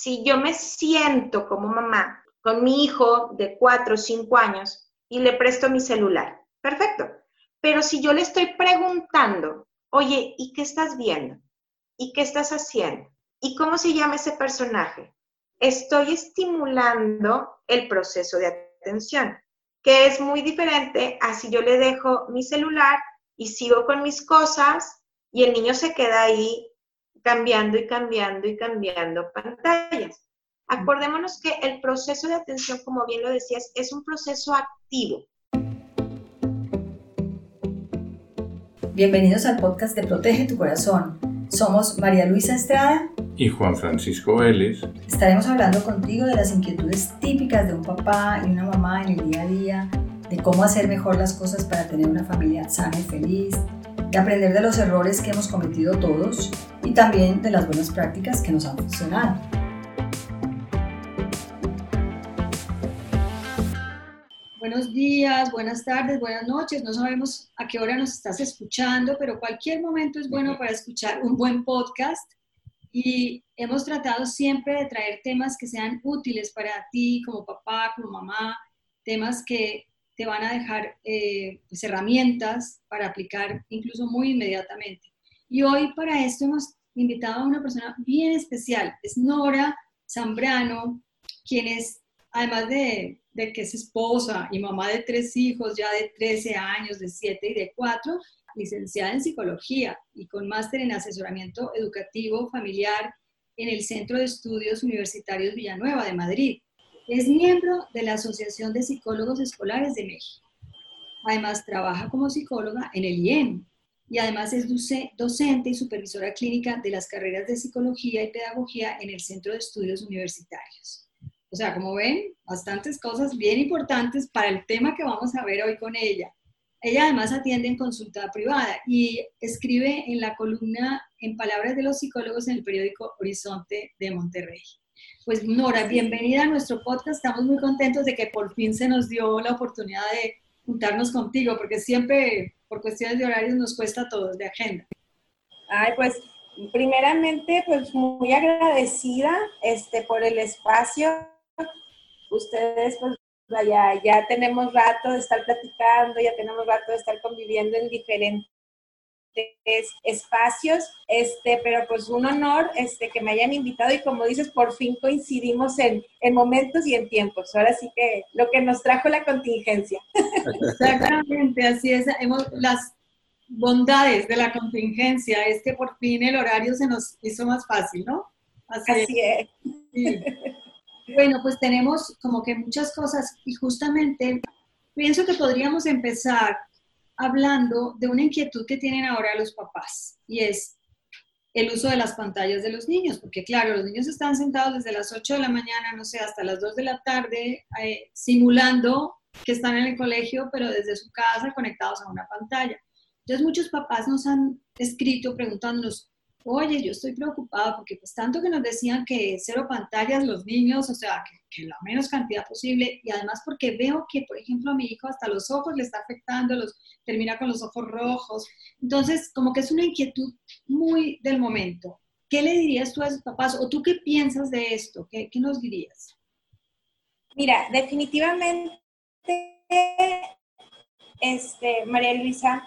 si yo me siento como mamá con mi hijo de 4 o 5 años y le presto mi celular, perfecto. Pero si yo le estoy preguntando, oye, ¿y qué estás viendo? ¿Y qué estás haciendo? ¿Y cómo se llama ese personaje? Estoy estimulando el proceso de atención, que es muy diferente a si yo le dejo mi celular y sigo con mis cosas y el niño se queda ahí cambiando y cambiando y cambiando pantallas. Acordémonos que el proceso de atención, como bien lo decías, es un proceso activo. Bienvenidos al podcast de Protege tu Corazón. Somos María Luisa Estrada y Juan Francisco Vélez. Estaremos hablando contigo de las inquietudes típicas de un papá y una mamá en el día a día, de cómo hacer mejor las cosas para tener una familia sana y feliz, de aprender de los errores que hemos cometido todos y también de las buenas prácticas que nos han funcionado. Buenos días, buenas tardes, buenas noches. No sabemos a qué hora nos estás escuchando, pero cualquier momento es bueno para escuchar un buen podcast y hemos tratado siempre de traer temas que sean útiles para ti como papá, como mamá, temas que te van a dejar eh, pues, herramientas para aplicar incluso muy inmediatamente. Y hoy para esto hemos invitado a una persona bien especial, es Nora Zambrano, quien es, además de, de que es esposa y mamá de tres hijos, ya de 13 años, de 7 y de 4, licenciada en psicología y con máster en asesoramiento educativo familiar en el Centro de Estudios Universitarios Villanueva de Madrid. Es miembro de la Asociación de Psicólogos Escolares de México. Además, trabaja como psicóloga en el IEM y además es docente y supervisora clínica de las carreras de psicología y pedagogía en el Centro de Estudios Universitarios. O sea, como ven, bastantes cosas bien importantes para el tema que vamos a ver hoy con ella. Ella además atiende en consulta privada y escribe en la columna En Palabras de los Psicólogos en el periódico Horizonte de Monterrey. Pues Nora, bienvenida a nuestro podcast. Estamos muy contentos de que por fin se nos dio la oportunidad de juntarnos contigo, porque siempre por cuestiones de horarios nos cuesta a todos de agenda. Ay, pues primeramente, pues muy agradecida este, por el espacio. Ustedes pues ya, ya tenemos rato de estar platicando, ya tenemos rato de estar conviviendo en diferentes espacios, este, pero pues un honor este, que me hayan invitado y como dices, por fin coincidimos en, en momentos y en tiempos. Ahora sí que lo que nos trajo la contingencia. Exactamente, así es. Hemos, las bondades de la contingencia es que por fin el horario se nos hizo más fácil, ¿no? Así, es. Bueno, pues tenemos como que muchas cosas y justamente pienso que podríamos empezar hablando de una inquietud que tienen ahora los papás y es el uso de las pantallas de los niños, porque claro, los niños están sentados desde las 8 de la mañana, no sé, hasta las 2 de la tarde, eh, simulando que están en el colegio, pero desde su casa conectados a una pantalla. Entonces muchos papás nos han escrito preguntándonos, oye, yo estoy preocupada porque pues tanto que nos decían que cero pantallas los niños, o sea, que, la menos cantidad posible, y además porque veo que, por ejemplo, a mi hijo hasta los ojos le está afectando, los, termina con los ojos rojos. Entonces, como que es una inquietud muy del momento. ¿Qué le dirías tú a esos papás? ¿O tú qué piensas de esto? ¿Qué, qué nos dirías? Mira, definitivamente, este, María Luisa,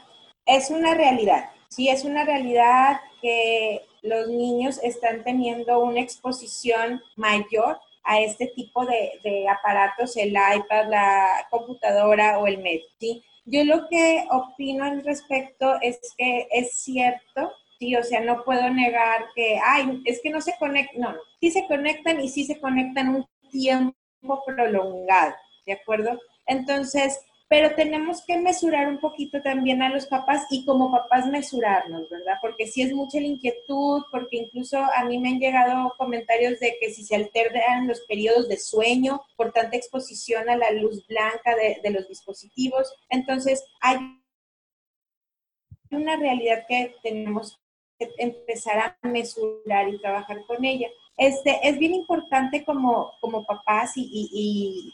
es una realidad sí es una realidad que los niños están teniendo una exposición mayor a este tipo de, aparatos, el iPad, la computadora o el medio. ¿sí? Yo lo que opino al respecto es que es cierto, sí, o sea, no puedo negar que, ay, es que no se conectan, no, sí se conectan y sí se conectan un tiempo prolongado, ¿de acuerdo? Entonces, pero tenemos que mesurar un poquito también a los papás y como papás mesurarnos, ¿verdad? Porque si es mucha la inquietud, porque incluso a mí me han llegado comentarios de que si se alteran los periodos de sueño por tanta exposición a la luz blanca de, de los dispositivos, entonces hay una realidad que tenemos que empezar a mesurar y trabajar con ella. Este, es bien importante como, como papás y,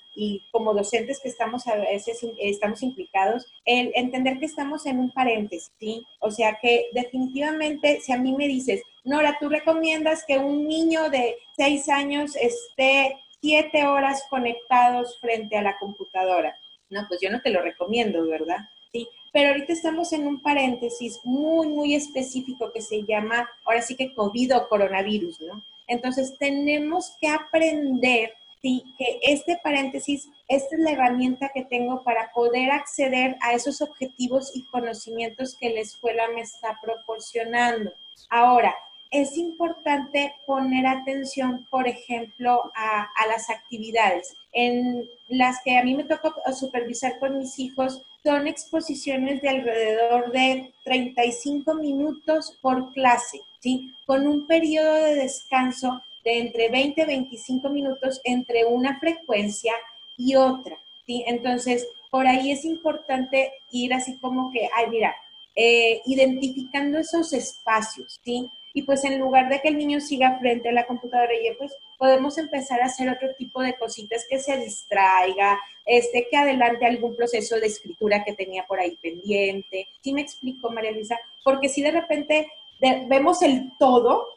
como docentes que estamos a veces estamos implicados, el entender que estamos en un paréntesis, ¿sí? O sea que definitivamente si a mí me dices, Nora, ¿tú recomiendas que un niño de seis años esté siete horas conectados frente a la computadora? No, pues yo no te lo recomiendo, ¿verdad? Sí, pero ahorita estamos en un paréntesis muy, muy específico que se llama, ahora sí que COVID o coronavirus, ¿no? Entonces tenemos que aprender sí, que este paréntesis, esta es la herramienta que tengo para poder acceder a esos objetivos y conocimientos que la escuela me está proporcionando. Ahora, es importante poner atención, por ejemplo, a, las actividades. En las que a mí me toca supervisar con mis hijos, son exposiciones de alrededor de 35 minutos por clase, ¿sí? Con un periodo de descanso de entre 20 y 25 minutos entre una frecuencia y otra, ¿sí? Entonces, por ahí es importante ir así como que, ay, mira, eh, identificando esos espacios, ¿sí? y pues en lugar de que el niño siga frente a la computadora, y pues podemos empezar a hacer otro tipo de cositas que se distraiga, este, que adelante algún proceso de escritura que tenía por ahí pendiente. ¿Sí me explico, María Luisa? Porque si de repente vemos el todo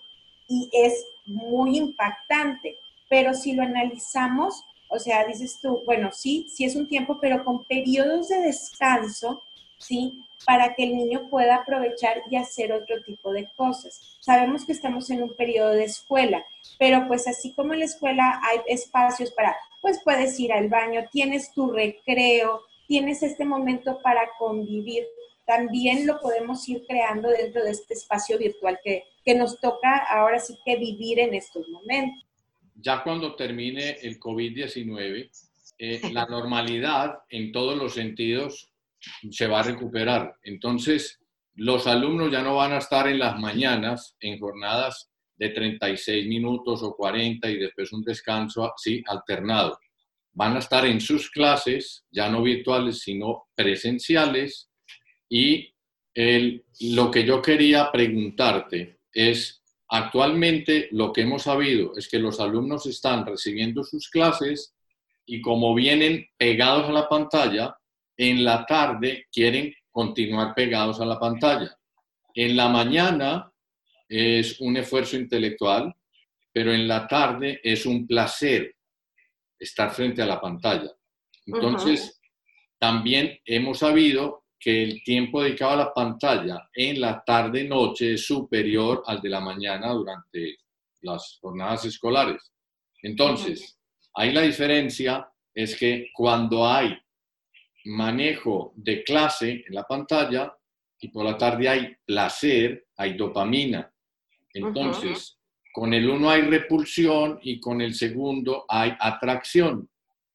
y es muy impactante, pero si lo analizamos, o sea, dices tú, bueno, sí, sí es un tiempo, pero con periodos de descanso, ¿sí? para que el niño pueda aprovechar y hacer otro tipo de cosas. Sabemos que estamos en un periodo de escuela, pero pues así como en la escuela hay espacios para, pues puedes ir al baño, tienes tu recreo, tienes este momento para convivir, también lo podemos ir creando dentro de este espacio virtual que, que nos toca ahora sí que vivir en estos momentos. Ya cuando termine el COVID-19, eh, la normalidad en todos los sentidos se va a recuperar. Entonces, los alumnos ya no van a estar en las mañanas en jornadas de 36 minutos o 40 y después un descanso así alternado. Van a estar en sus clases, ya no virtuales, sino presenciales. Y el, lo que yo quería preguntarte es, actualmente lo que hemos sabido es que los alumnos están recibiendo sus clases y como vienen pegados a la pantalla, en la tarde quieren continuar pegados a la pantalla. En la mañana es un esfuerzo intelectual, pero en la tarde es un placer estar frente a la pantalla. Entonces, también hemos sabido que el tiempo dedicado a la pantalla en la tarde-noche es superior al de la mañana durante las jornadas escolares. Entonces, ahí la diferencia es que cuando hay manejo de clase en la pantalla y por la tarde hay placer, hay dopamina. Entonces, con el uno hay repulsión y con el segundo hay atracción.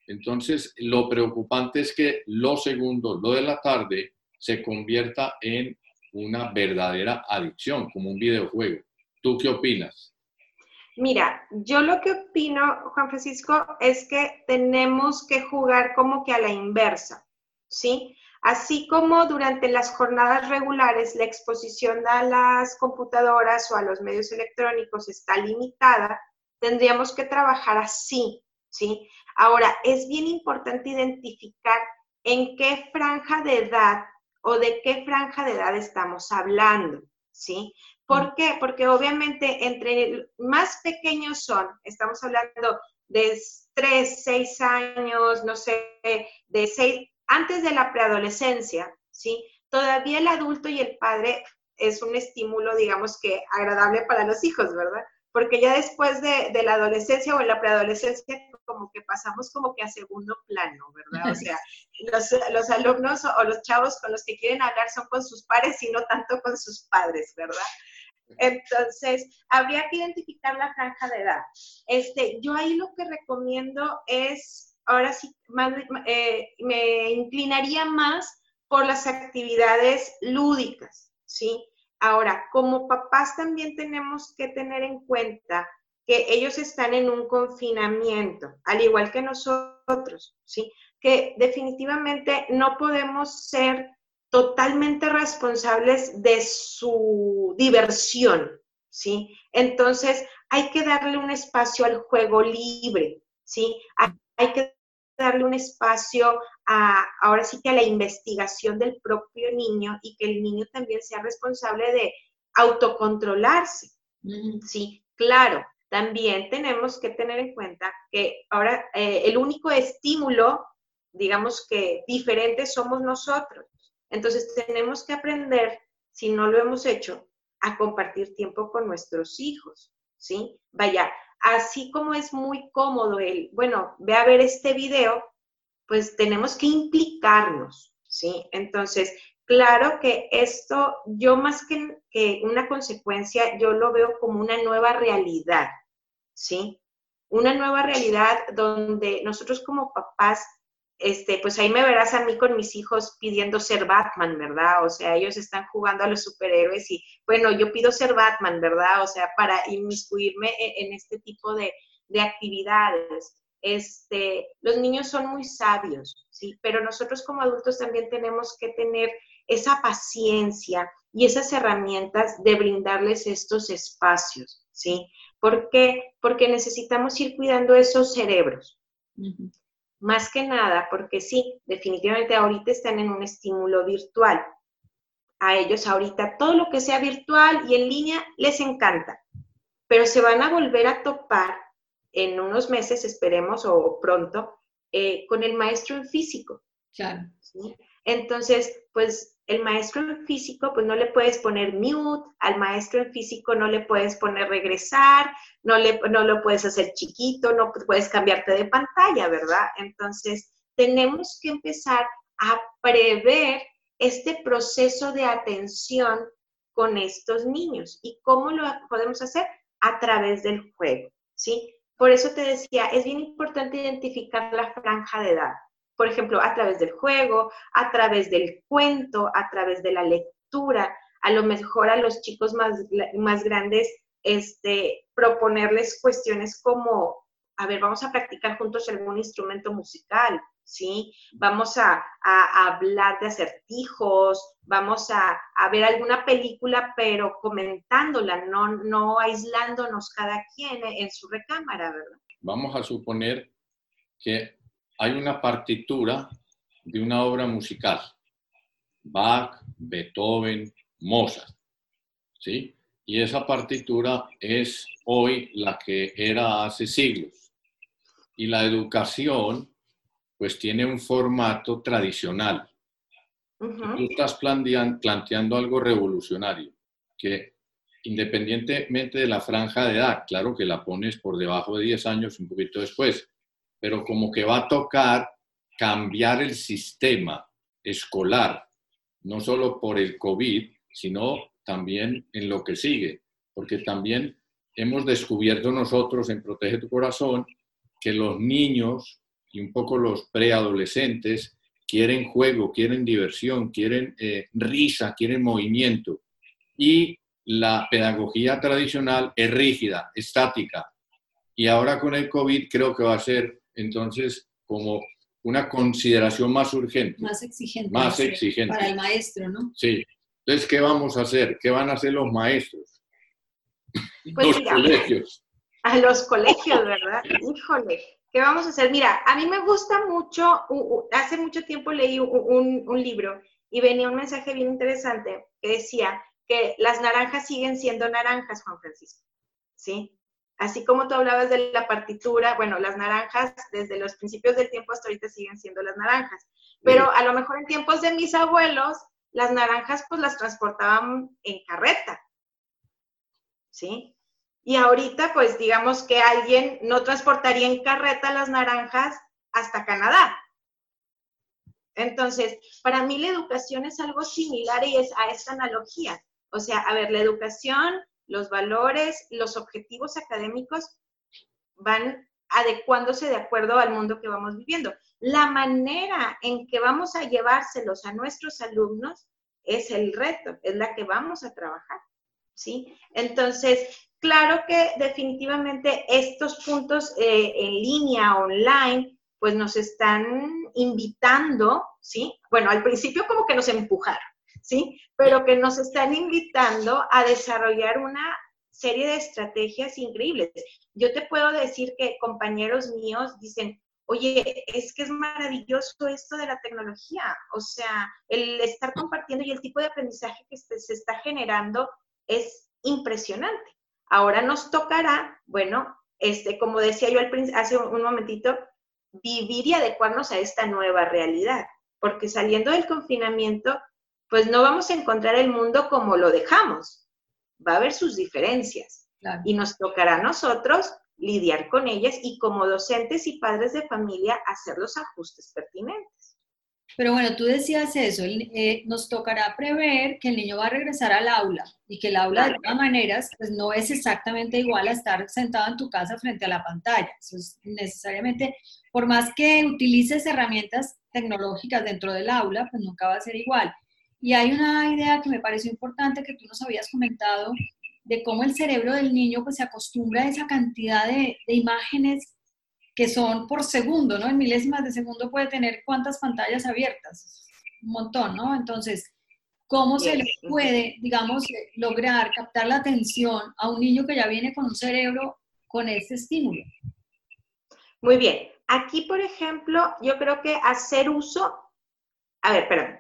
Entonces, lo preocupante es que lo segundo, lo de la tarde, se convierta en una verdadera adicción, como un videojuego. ¿Tú qué opinas? Mira, yo lo que opino, Juan Francisco, es que tenemos que jugar como que a la inversa. ¿sí? Así como durante las jornadas regulares la exposición a las computadoras o a los medios electrónicos está limitada, tendríamos que trabajar así, ¿sí? Ahora, es bien importante identificar en qué franja de edad o de qué franja de edad estamos hablando, ¿sí? ¿Por mm. qué? Porque obviamente entre más pequeños son, estamos hablando de 3, 6 años, no sé, de 6, antes de la preadolescencia, ¿sí? Todavía el adulto y el padre es un estímulo, digamos que agradable para los hijos, ¿verdad? Porque ya después de, la adolescencia o en la preadolescencia, como que pasamos como que a segundo plano, ¿verdad? O sea, los, los alumnos o los chavos con los que quieren hablar son con sus pares y no tanto con sus padres, ¿verdad? Entonces, habría que identificar la franja de edad. Este, yo ahí lo que recomiendo es ahora sí eh, me inclinaría más por las actividades lúdicas, ¿sí? Ahora, como papás también tenemos que tener en cuenta que ellos están en un confinamiento, al igual que nosotros, ¿sí? Que definitivamente no podemos ser totalmente responsables de su diversión, ¿sí? Entonces, hay que darle un espacio al juego libre, ¿sí? Hay que darle un espacio a, ahora sí que a la investigación del propio niño y que el niño también sea responsable de autocontrolarse, Sí, claro. También tenemos que tener en cuenta que ahora eh, el único estímulo, digamos que diferente somos nosotros. Entonces tenemos que aprender, si no lo hemos hecho, a compartir tiempo con nuestros hijos, ¿sí? Vaya, así como es muy cómodo el, bueno, ve a ver este video, pues tenemos que implicarnos, ¿sí? Entonces, claro que esto, yo más que, una consecuencia, yo lo veo como una nueva realidad, ¿sí? Una nueva realidad donde nosotros como papás, este, pues ahí me verás a mí con mis hijos pidiendo ser Batman, ¿verdad? O sea, ellos están jugando a los superhéroes y, bueno, yo pido ser Batman, ¿verdad? O sea, para inmiscuirme e, en, este tipo de, de actividades. Este, los niños son muy sabios, ¿sí? Pero nosotros como adultos también tenemos que tener esa paciencia y esas herramientas de brindarles estos espacios, ¿sí? ¿Por qué? Porque necesitamos ir cuidando esos cerebros. Más que nada, porque sí, definitivamente ahorita están en un estímulo virtual. A ellos ahorita todo lo que sea virtual y en línea les encanta, pero se van a volver a topar en unos meses, esperemos, o pronto, eh, con el maestro en físico. Claro. Entonces, pues el maestro en físico, pues no le puedes poner mute, al maestro en físico no le puedes poner regresar, no, le, no lo puedes hacer chiquito, no puedes cambiarte de pantalla, ¿verdad? Entonces, tenemos que empezar a prever este proceso de atención con estos niños. ¿Y cómo lo podemos hacer? A través del juego, ¿sí? Por eso te decía, es bien importante identificar la franja de edad. Por ejemplo, a través del juego, a través del cuento, a través de la lectura, a lo mejor a los chicos más, más grandes, este, proponerles cuestiones como, a ver, vamos a practicar juntos algún instrumento musical, ¿sí? Vamos a, hablar de acertijos, vamos a, ver alguna película, pero comentándola, no, no aislándonos cada quien en su recámara, ¿verdad? Vamos a suponer que hay una partitura de una obra musical. Bach, Beethoven, Mozart. ¿Sí? Y esa partitura es hoy la que era hace siglos. Y la educación, pues tiene un formato tradicional. Tú estás planteando algo revolucionario, que independientemente de la franja de edad, claro que la pones por debajo de 10 años, un poquito después, pero como que va a tocar cambiar el sistema escolar, no solo por el COVID, sino también en lo que sigue, porque también hemos descubierto nosotros en Protege tu Corazón que los niños y un poco los preadolescentes quieren juego, quieren diversión, quieren eh, risa, quieren movimiento. Y la pedagogía tradicional es rígida, estática. Y ahora con el COVID creo que va a ser entonces como una consideración más urgente. Más exigente. Más exigente. Para el maestro, ¿no? Sí. Entonces, ¿qué vamos a hacer? ¿Qué van a hacer los maestros? Pues los colegios. A los colegios, ¿verdad? Híjole, ¿qué vamos a hacer? Mira, a mí me gusta mucho, hace mucho tiempo leí un, un libro y venía un mensaje bien interesante que decía que las naranjas siguen siendo naranjas, Juan Francisco. ¿Sí? Así como tú hablabas de la partitura, bueno, las naranjas desde los principios del tiempo hasta ahorita siguen siendo las naranjas, pero a lo mejor en tiempos de mis abuelos, las naranjas pues las transportaban en carreta, ¿sí? Y ahorita pues digamos que alguien no transportaría en carreta las naranjas hasta Canadá. Entonces, para mí la educación es algo similar y es a esta analogía. O sea, a ver, la educación los valores, los objetivos académicos van adecuándose de acuerdo al mundo que vamos viviendo. La manera en que vamos a llevárselos a nuestros alumnos es el reto, es la que vamos a trabajar, ¿sí? Entonces, claro que definitivamente estos puntos eh, en línea, online, pues nos están invitando, ¿sí? Bueno, al principio como que nos empujaron, ¿sí? Pero que nos están invitando a desarrollar una serie de estrategias increíbles. Yo te puedo decir que compañeros míos dicen, oye, es que es maravilloso esto de la tecnología, o sea, el estar compartiendo y el tipo de aprendizaje que se está generando es impresionante. Ahora nos tocará, bueno, este, como decía yo al hace un momentito, vivir y adecuarnos a esta nueva realidad, porque saliendo del confinamiento, pues no vamos a encontrar el mundo como lo dejamos, va a haber sus diferencias y nos tocará a nosotros lidiar con ellas y como docentes y padres de familia hacer los ajustes pertinentes. Pero bueno, tú decías eso, eh, nos tocará prever que el niño va a regresar al aula y que el aula de todas maneras pues no es exactamente igual a estar sentado en tu casa frente a la pantalla. Eso es necesariamente, por más que utilices herramientas tecnológicas dentro del aula, pues nunca va a ser igual. Y hay una idea que me pareció importante que tú nos habías comentado de cómo el cerebro del niño pues se acostumbra a esa cantidad de, de imágenes que son por segundo, ¿no? En milésimas de segundo puede tener cuántas pantallas abiertas, un montón, ¿no? Entonces, ¿cómo se le puede, digamos, lograr captar la atención a un niño que ya viene con un cerebro con este estímulo? Muy bien. Aquí, por ejemplo, yo creo que hacer uso, a ver, perdón,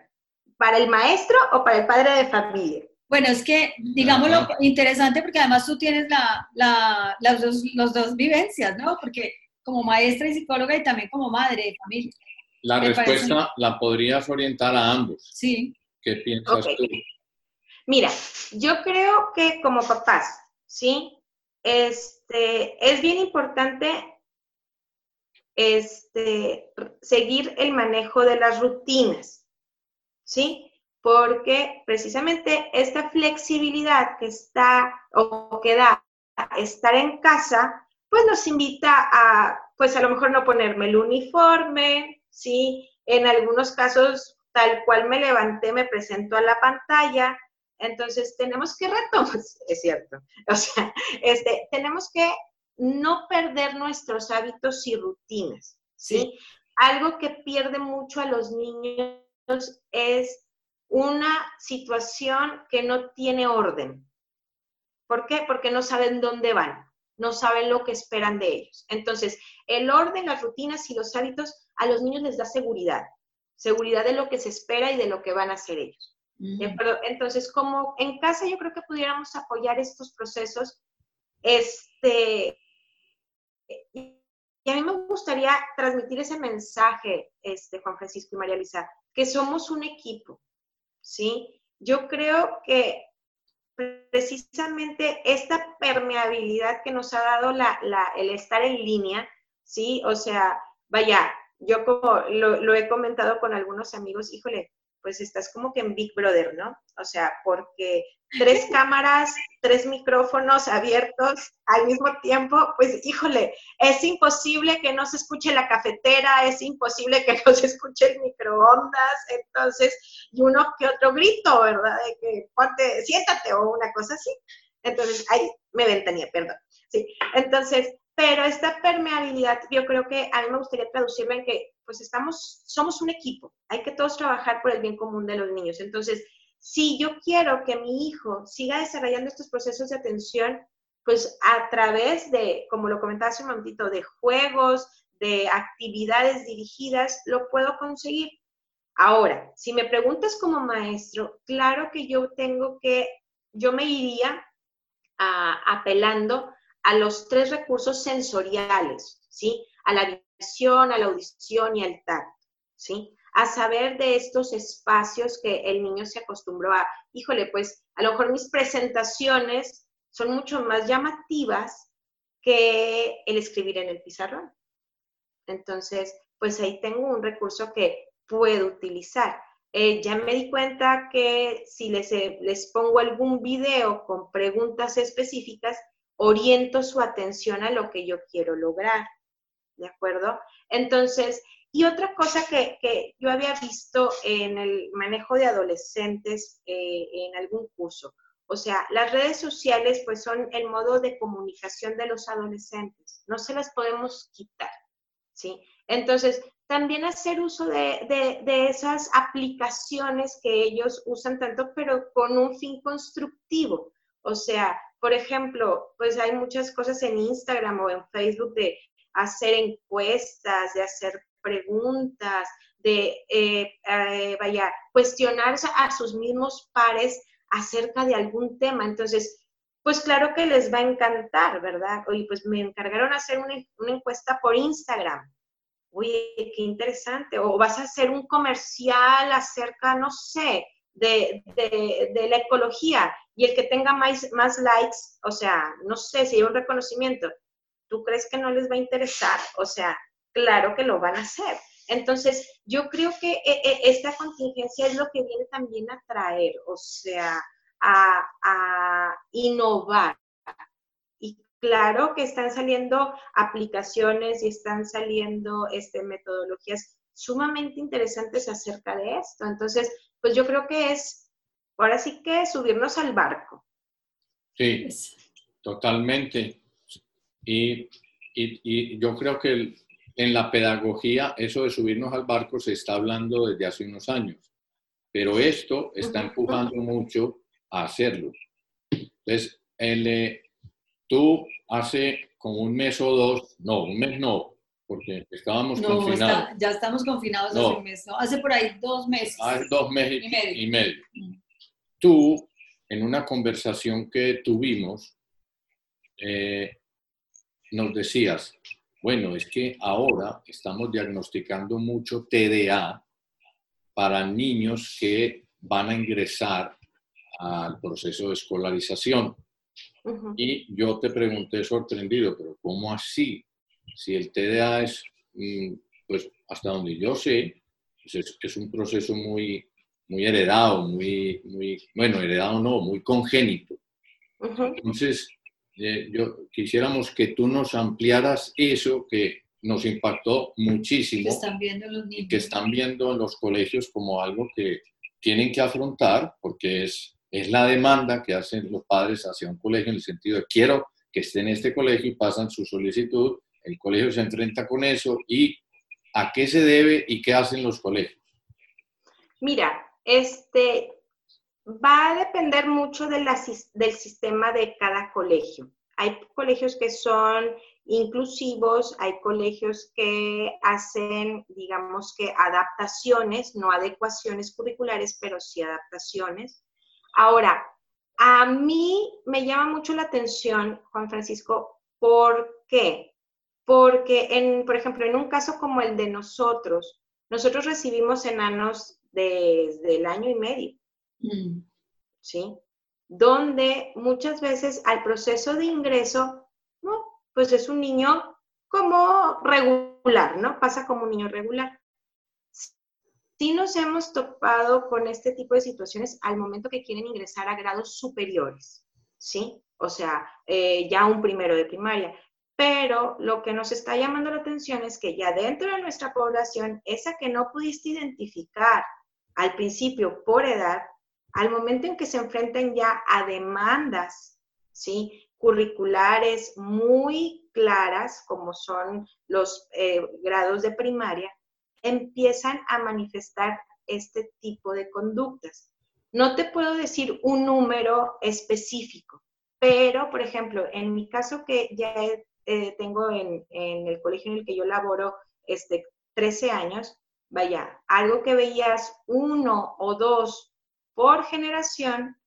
¿para el maestro o para el padre de familia? Bueno, es que, digamos, lo interesante, porque además tú tienes la, la, las, dos, las dos vivencias, ¿no? Porque como maestra y psicóloga y también como madre de familia. La respuesta la podrías orientar a ambos. Sí. ¿Qué piensas tú? Mira, yo creo que como papás, ¿sí? Este, es bien importante este, seguir el manejo de las rutinas, ¿sí? Porque precisamente esta flexibilidad que está o que da estar en casa, pues nos invita a, pues a lo mejor no ponerme el uniforme, ¿sí? En algunos casos, tal cual me levanté, me presento a la pantalla, entonces tenemos que retomar, es cierto, o sea, este, tenemos que no perder nuestros hábitos y rutinas, ¿sí? Algo que pierde mucho a los niños es una situación que no tiene orden. ¿Por qué? Porque no saben dónde van no saben lo que esperan de ellos. Entonces, el orden, las rutinas y los hábitos a los niños les da seguridad, seguridad de lo que se espera y de lo que van a hacer ellos. Entonces, como en casa yo creo que pudiéramos apoyar estos procesos, este, y a mí me gustaría transmitir ese mensaje, este, Juan Francisco y María Luisa, que somos un equipo, ¿sí? Yo creo que precisamente esta permeabilidad que nos ha dado la, el estar en línea, ¿sí? O sea, vaya, yo como lo, lo, he comentado con algunos amigos, híjole, pues estás como que en Big Brother, ¿no? O sea, porque tres cámaras, tres micrófonos abiertos al mismo tiempo, pues híjole, es imposible que no se escuche la cafetera, es imposible que no se escuche el microondas, entonces, y uno que otro grito, ¿verdad? De que ponte, siéntate o una cosa así. Entonces, ahí me ventanía, perdón. Sí, entonces, pero esta permeabilidad, yo creo que a mí me gustaría traducirla en que pues estamos, somos un equipo, hay que todos trabajar por el bien común de los niños. Entonces, si yo quiero que mi hijo siga desarrollando estos procesos de atención, pues a través de, como lo comentaba hace un momentito, de juegos, de actividades dirigidas, lo puedo conseguir. Ahora, si me preguntas como maestro, claro que yo tengo que, yo me iría apelando a los tres recursos sensoriales, ¿sí? A la a la audición y al tacto, ¿sí? A saber de estos espacios que el niño se acostumbró a, híjole, pues a lo mejor mis presentaciones son mucho más llamativas que el escribir en el pizarrón. Entonces, pues ahí tengo un recurso que puedo utilizar. Eh, ya me di cuenta que si eh, les pongo algún video con preguntas específicas, oriento su atención a lo que yo quiero lograr. ¿De acuerdo? Entonces, y otra cosa que, yo había visto en el manejo de adolescentes eh, en algún curso, o sea, las redes sociales pues son el modo de comunicación de los adolescentes, no se las podemos quitar, ¿sí? Entonces, también hacer uso de, de, esas aplicaciones que ellos usan tanto, pero con un fin constructivo. O sea, por ejemplo, pues hay muchas cosas en Instagram o en Facebook de hacer encuestas, de hacer preguntas, de, eh, eh, vaya, cuestionar a sus mismos pares acerca de algún tema. Entonces, pues claro que les va a encantar, ¿verdad? Oye, pues me encargaron hacer una, encuesta por Instagram. Oye, qué interesante. O vas a hacer un comercial acerca, no sé, de, de, la ecología y el que tenga más, más likes, o sea, no sé si hay un reconocimiento, ¿tú crees que no les va a interesar? O sea, claro que lo van a hacer. Entonces, yo creo que eh, eh, esta contingencia es lo que viene también a traer, o sea, a, innovar. Y claro que están saliendo aplicaciones y están saliendo este, metodologías sumamente interesantes acerca de esto. Entonces, pues yo creo que es, ahora sí que subirnos al barco. Sí, totalmente. Y, y, yo creo que en la pedagogía eso de subirnos al barco se está hablando desde hace unos años, pero esto está empujando mucho a hacerlo. Entonces, el, tú hace como un mes o dos, no, un mes no, porque estábamos confinados. ya estamos confinados hace un mes, ¿no? Hace por ahí dos meses. Hace dos meses y medio. Mm. Tú, en una conversación que tuvimos, eh, nos decías, bueno, es que ahora estamos diagnosticando mucho TDA para niños que van a ingresar al proceso de escolarización. Y yo te pregunté sorprendido, pero ¿cómo así? Si el TDA es, mm, pues hasta donde yo sé, pues es, un proceso muy, muy heredado, muy, muy, bueno, heredado no, muy congénito. Entonces, eh, yo quisiéramos que tú nos ampliaras eso que nos impactó muchísimo. Que están viendo los niños. Que están viendo en los colegios como algo que tienen que afrontar porque es, es la demanda que hacen los padres hacia un colegio en el sentido de quiero que esté en este colegio y pasan su solicitud el colegio se enfrenta con eso y a qué se debe y qué hacen los colegios. Mira, este va a depender mucho de del sistema de cada colegio. Hay colegios que son inclusivos, hay colegios que hacen, digamos que adaptaciones, no adecuaciones curriculares, pero sí adaptaciones. Ahora, a mí me llama mucho la atención, Juan Francisco, ¿por qué? porque, en, por ejemplo, en un caso como el de nosotros, nosotros recibimos enanos desde el año y medio, mm. ¿sí? Donde muchas veces al proceso de ingreso, ¿no? pues es un niño como regular, ¿no? Pasa como un niño regular. Sí nos hemos topado con este tipo de situaciones al momento que quieren ingresar a grados superiores, ¿sí? O sea, eh, ya un primero de primaria. Pero lo que nos está llamando la atención es que ya dentro de nuestra población, esa que no pudiste identificar al principio por edad, al momento en que se enfrentan ya a demandas, ¿sí? curriculares muy claras, como son los eh, grados de primaria, empiezan a manifestar este tipo de conductas. No te puedo decir un número específico, pero, por ejemplo, en mi caso que ya eh, tengo en, el colegio en el que yo laboro este, 13 años, vaya, algo que veías uno o dos por generación,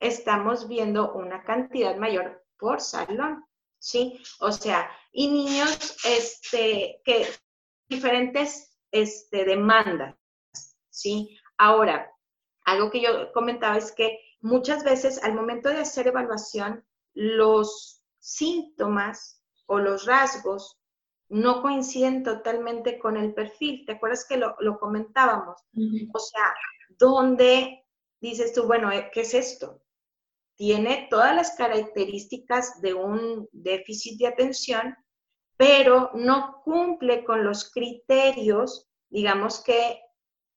estamos viendo una cantidad mayor por salón, ¿sí? O sea, y niños este, que diferentes este, demandas, ¿sí? Ahora, algo que yo comentaba es que muchas veces al momento de hacer evaluación, los síntomas o los rasgos no coinciden totalmente con el perfil. ¿Te acuerdas que lo, comentábamos? O sea, ¿dónde dices tú, bueno, eh, ¿qué es esto? Tiene todas las características de un déficit de atención, pero no cumple con los criterios, digamos que,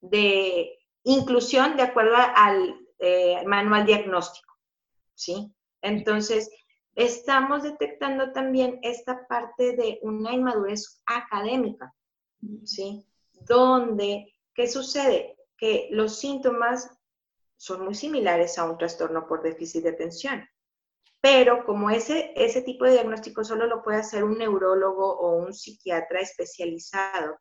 de inclusión de acuerdo al eh, manual diagnóstico. ¿Sí? Entonces, estamos detectando también esta parte de una inmadurez académica, ¿sí? Donde, ¿qué sucede? Que los síntomas son muy similares a un trastorno por déficit de atención, pero como ese, ese tipo de diagnóstico solo lo puede hacer un neurólogo o un psiquiatra especializado,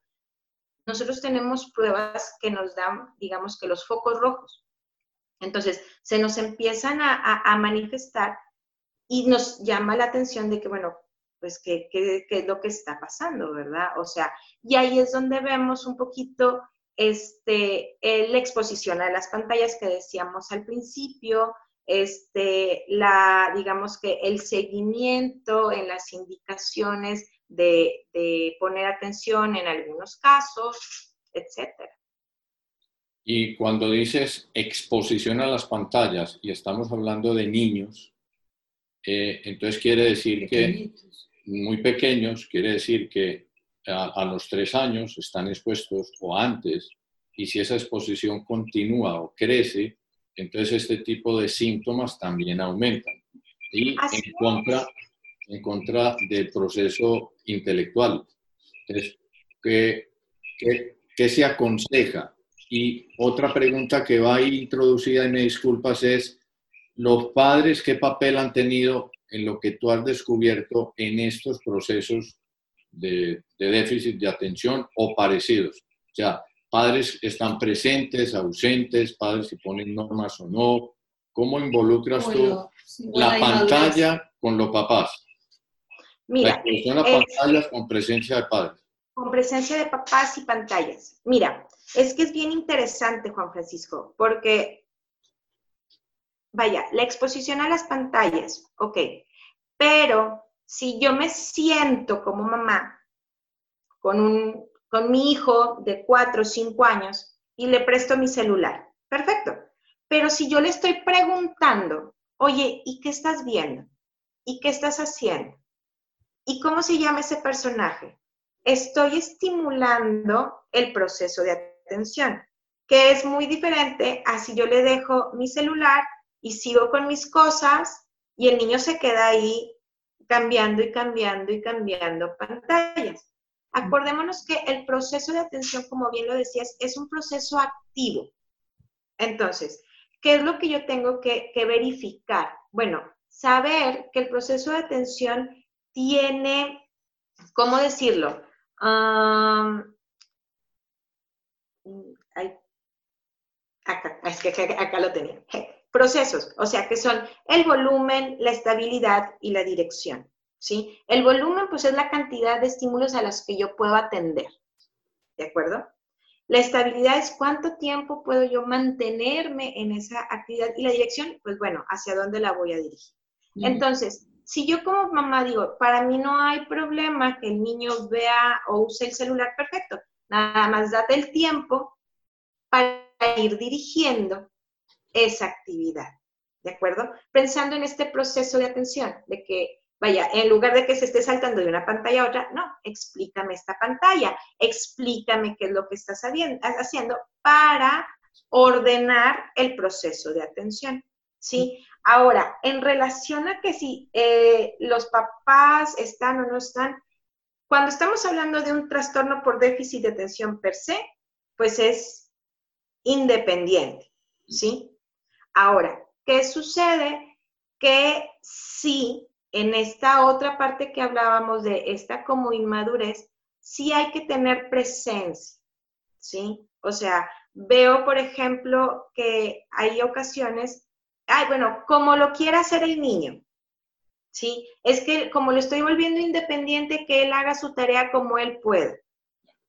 nosotros tenemos pruebas que nos dan, digamos que los focos rojos. Entonces, se nos empiezan a, a manifestar y nos llama la atención de que, bueno, pues, ¿qué, qué, qué es lo que está pasando, verdad? O sea, y ahí es donde vemos un poquito este, la exposición a las pantallas que decíamos al principio, este, la, digamos que el seguimiento en las indicaciones de, de poner atención en algunos casos, etcétera. Y cuando dices exposición a las pantallas y estamos hablando de niños, eh, entonces quiere decir que muy pequeños, quiere decir que a, los tres años están expuestos o antes, y si esa exposición continúa o crece, entonces este tipo de síntomas también aumentan. Y en contra, en contra del proceso intelectual. Entonces, ¿qué, qué, qué se aconseja? Y otra pregunta que va introducida, y me disculpas, es, ¿los padres qué papel han tenido en lo que tú has descubierto en estos procesos de, déficit de atención o parecidos? O sea, padres están presentes, ausentes, padres si ponen normas o no. ¿Cómo involucras tú la pantalla con los papás? Mira, la pantallas con presencia de padres. Con presencia de papás y pantallas. Mira, es que es bien interesante, Juan Francisco, porque, vaya, la exposición a las pantallas, ok, pero si yo me siento como mamá con, un, con mi hijo de cuatro o cinco años y le presto mi celular, perfecto. Pero si yo le estoy preguntando, oye, ¿y qué estás viendo? ¿Y qué estás haciendo? ¿Y cómo se llama ese personaje? Estoy estimulando el proceso de atención, que es muy diferente a si yo le dejo mi celular y sigo con mis cosas y el niño se queda ahí cambiando y cambiando y cambiando pantallas. Acordémonos que el proceso de atención, como bien lo decías, es un proceso activo. Entonces, ¿qué es lo que yo tengo que, verificar? Bueno, saber que el proceso de atención tiene, ¿cómo decirlo? acá, es que acá, lo tenía. Procesos, o sea, que son el volumen, la estabilidad y la dirección. ¿sí? El volumen, pues, es la cantidad de estímulos a los que yo puedo atender. ¿De acuerdo? La estabilidad es cuánto tiempo puedo yo mantenerme en esa actividad y la dirección, pues bueno, hacia dónde la voy a dirigir. Entonces, si yo como mamá digo, para mí no hay problema que el niño vea o use el celular, perfecto. Nada más date el tiempo para ir dirigiendo esa actividad. ¿De acuerdo? Pensando en este proceso de atención, de que, vaya, en lugar de que se esté saltando de una pantalla a otra, no, explícame esta pantalla, explícame qué es lo que estás haciendo para ordenar el proceso de atención. ¿Sí? Ahora, en relación a que si eh, los papás están o no están, cuando estamos hablando de un trastorno por déficit de atención per se, pues es independiente, ¿sí? Ahora, ¿qué sucede? Que sí, en esta otra parte que hablábamos de esta como inmadurez, sí hay que tener presencia, ¿sí? O sea, veo, por ejemplo, que hay ocasiones, ay, bueno, como lo quiera hacer el niño, ¿sí? Es que como lo estoy volviendo independiente, que él haga su tarea como él puede.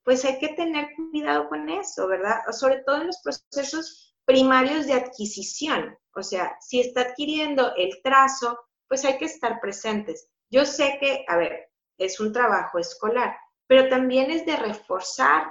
Pues hay que tener cuidado con eso, ¿verdad? Sobre todo en los procesos primarios de adquisición. O sea, si está adquiriendo el trazo, pues hay que estar presentes. Yo sé que, a ver, es un trabajo escolar, pero también es de reforzar,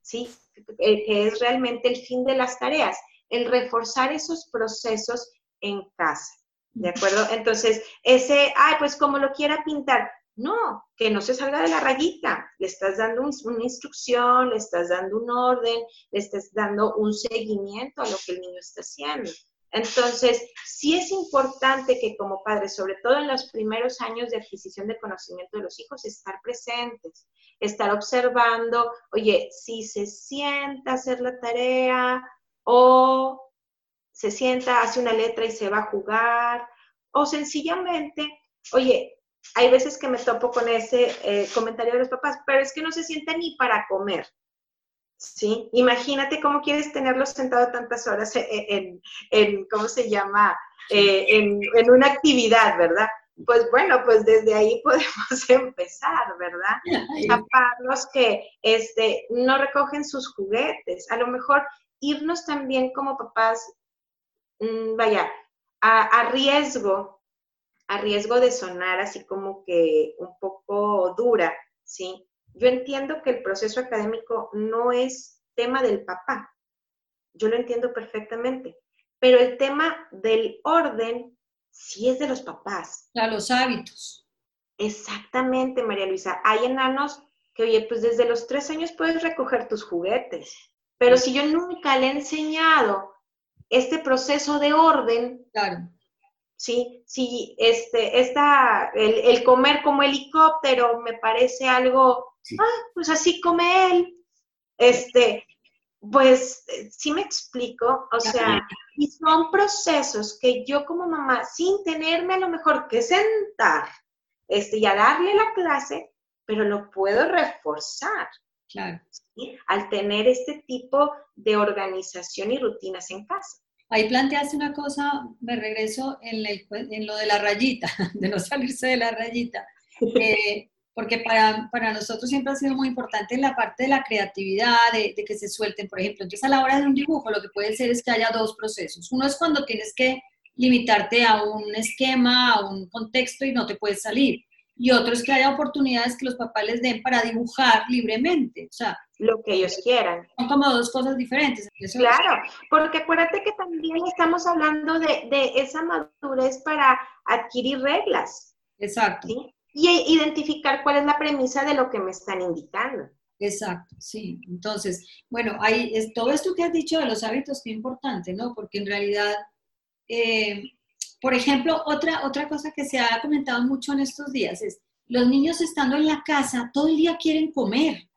¿sí? Que es realmente el fin de las tareas, el reforzar esos procesos en casa. ¿De acuerdo? Entonces, ese, ay, pues como lo quiera pintar, no, que no se salga de la rayita. Le estás dando una instrucción, le estás dando un orden, le estás dando un seguimiento a lo que el niño está haciendo. Entonces, sí es importante que como padres, sobre todo en los primeros años de adquisición de conocimiento de los hijos, estar presentes, estar observando, oye, si se sienta a hacer la tarea o se sienta, hace una letra y se va a jugar, o sencillamente, oye, hay veces que me topo con ese eh, comentario de los papás, pero es que no se sienta ni para comer. ¿Sí? Imagínate cómo quieres tenerlo sentado tantas horas en, ¿cómo se llama? Eh, en, en, una actividad, ¿verdad? pues bueno, pues desde ahí podemos empezar, ¿verdad? Papás que este, no recogen sus juguetes, a lo mejor irnos también como papás, mm, vaya, a, riesgo, a riesgo de sonar así como que un poco dura, ¿sí? Yo entiendo que el proceso académico no es tema del papá, yo lo entiendo perfectamente, pero el tema del orden sí es de los papás. A los hábitos. Exactamente, María Luisa. Hay enanos que, oye, pues desde los tres años puedes recoger tus juguetes, pero si yo nunca le he enseñado este proceso de orden, claro. ¿Sí? Si este, esta, el, comer como helicóptero me parece algo, ah, pues así come él, este, pues sí me explico, o sea, y son procesos que yo como mamá, sin tenerme a lo mejor que sentar este, y a darle la clase, pero lo puedo reforzar. Claro. Al tener este tipo de organización y rutinas en casa. Ahí planteaste una cosa, me regreso en, lo de la rayita, de no salirse de la rayita. Eh, porque para, para, nosotros siempre ha sido muy importante la parte de la creatividad, de, de, que se suelten, por ejemplo. Entonces, a la hora de un dibujo, lo que puede ser es que haya dos procesos. Uno es cuando tienes que limitarte a un esquema, a un contexto y no te puedes salir. Y otro es que haya oportunidades que los papás les den para dibujar libremente. O sea, lo que ellos quieran. Son como dos cosas diferentes. claro, porque acuérdate que también estamos hablando de, de esa madurez para adquirir reglas. Exacto. ¿sí? y identificar cuál es la premisa de lo que me están indicando. Exacto, sí. Entonces, bueno, hay, es, todo esto que has dicho de los hábitos es importante, ¿no? Porque en realidad, eh, por ejemplo, otra, otra cosa que se ha comentado mucho en estos días es, los niños estando en la casa todo el día quieren comer.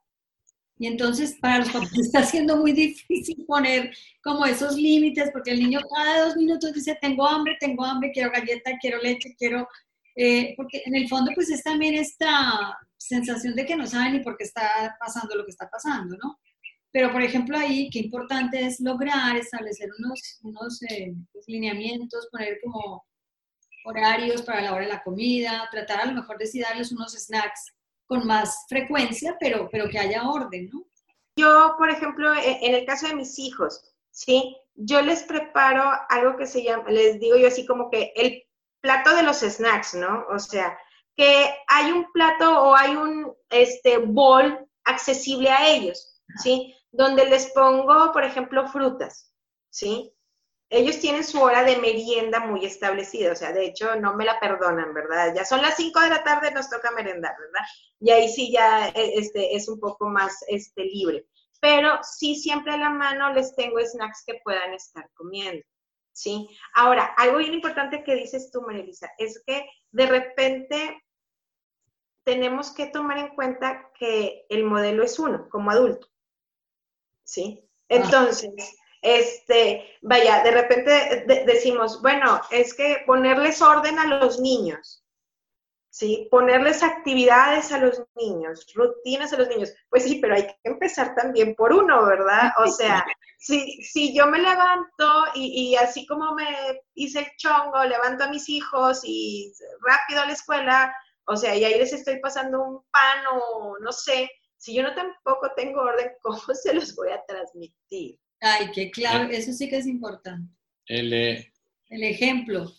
Y entonces para los papás está siendo muy difícil poner como esos límites, porque el niño cada dos minutos dice, tengo hambre, tengo hambre, quiero galleta, quiero leche, quiero eh, porque en el fondo pues es también esta sensación de que no saben ni por qué está pasando lo que está pasando, ¿no? Pero por ejemplo ahí, qué importante es lograr establecer unos, unos eh, lineamientos, poner como horarios para la hora de la comida, tratar a lo mejor de sí darles unos snacks con más frecuencia, pero, pero que haya orden, ¿no? Yo, por ejemplo, e, en el caso de mis hijos, ¿sí? Yo les preparo algo que se llama, les digo yo así como que el plato de los snacks, ¿no? O sea, que hay un plato o hay un este, bol accesible a ellos, ¿sí? Donde les pongo, por ejemplo, frutas, ¿sí? Ellos tienen su hora de merienda muy establecida, o sea, de hecho no me la perdonan, ¿verdad? Ya son las 5 de la tarde, nos toca merendar, ¿verdad? Y ahí sí ya e, este, es un poco más este, libre. Pero sí siempre a la mano les tengo snacks que puedan estar comiendo. ¿sí? Ahora, algo bien importante que dices tú, María Elisa, es que de repente tenemos que tomar en cuenta que el modelo es uno, como adulto, ¿sí? Entonces, este, vaya, de repente decimos, bueno, es que ponerles orden a los niños, ¿sí? Ponerles actividades a los niños, rutinas a los niños. Pues sí, pero hay que empezar también por uno, ¿verdad? O sea, si, si yo me levanto y, y, así como me hice el chongo, levanto a mis hijos y rápido a la escuela, o sea, y ahí les estoy pasando un pan o no sé, si yo no tampoco tengo orden, ¿cómo se los voy a transmitir? Ay, qué claro, eso sí que es importante. El, eh, el ejemplo.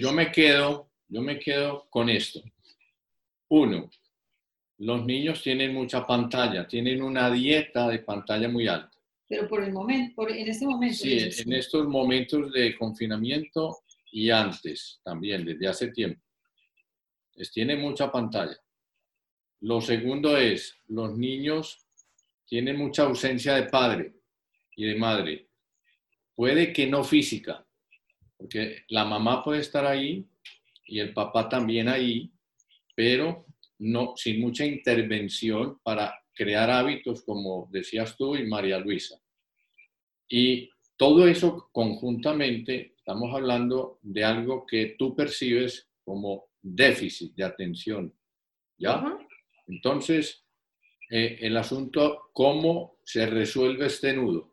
Yo me quedo yo me quedo con esto. Uno, los niños tienen mucha pantalla, tienen una dieta de pantalla muy alta. Pero por el momento, en este momento. Sí, en estos momentos de confinamiento y antes también, desde hace tiempo. Les tiene mucha pantalla. Lo segundo es, los niños tienen mucha ausencia de padre y de madre. Puede que no física, porque la mamá puede estar ahí, y el papá también ahí, pero no, sin mucha intervención para crear hábitos como decías tú y María Luisa. Y todo eso conjuntamente, estamos hablando de algo que tú percibes como déficit de atención, ¿ya? Entonces, eh, el asunto, ¿cómo se resuelve este nudo?